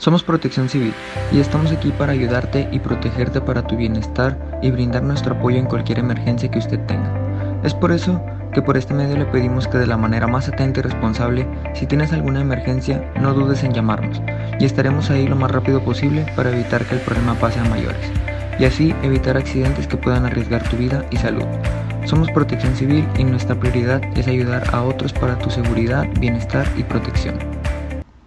Somos Protección Civil y estamos aquí para ayudarte y protegerte para tu bienestar y brindar nuestro apoyo en cualquier emergencia que usted tenga. Es por eso que por este medio le pedimos que de la manera más atenta y responsable, si tienes alguna emergencia, no dudes en llamarnos y estaremos ahí lo más rápido posible para evitar que el problema pase a mayores y así evitar accidentes que puedan arriesgar tu vida y salud. Somos Protección Civil y nuestra prioridad es ayudar a otros para tu seguridad, bienestar y protección.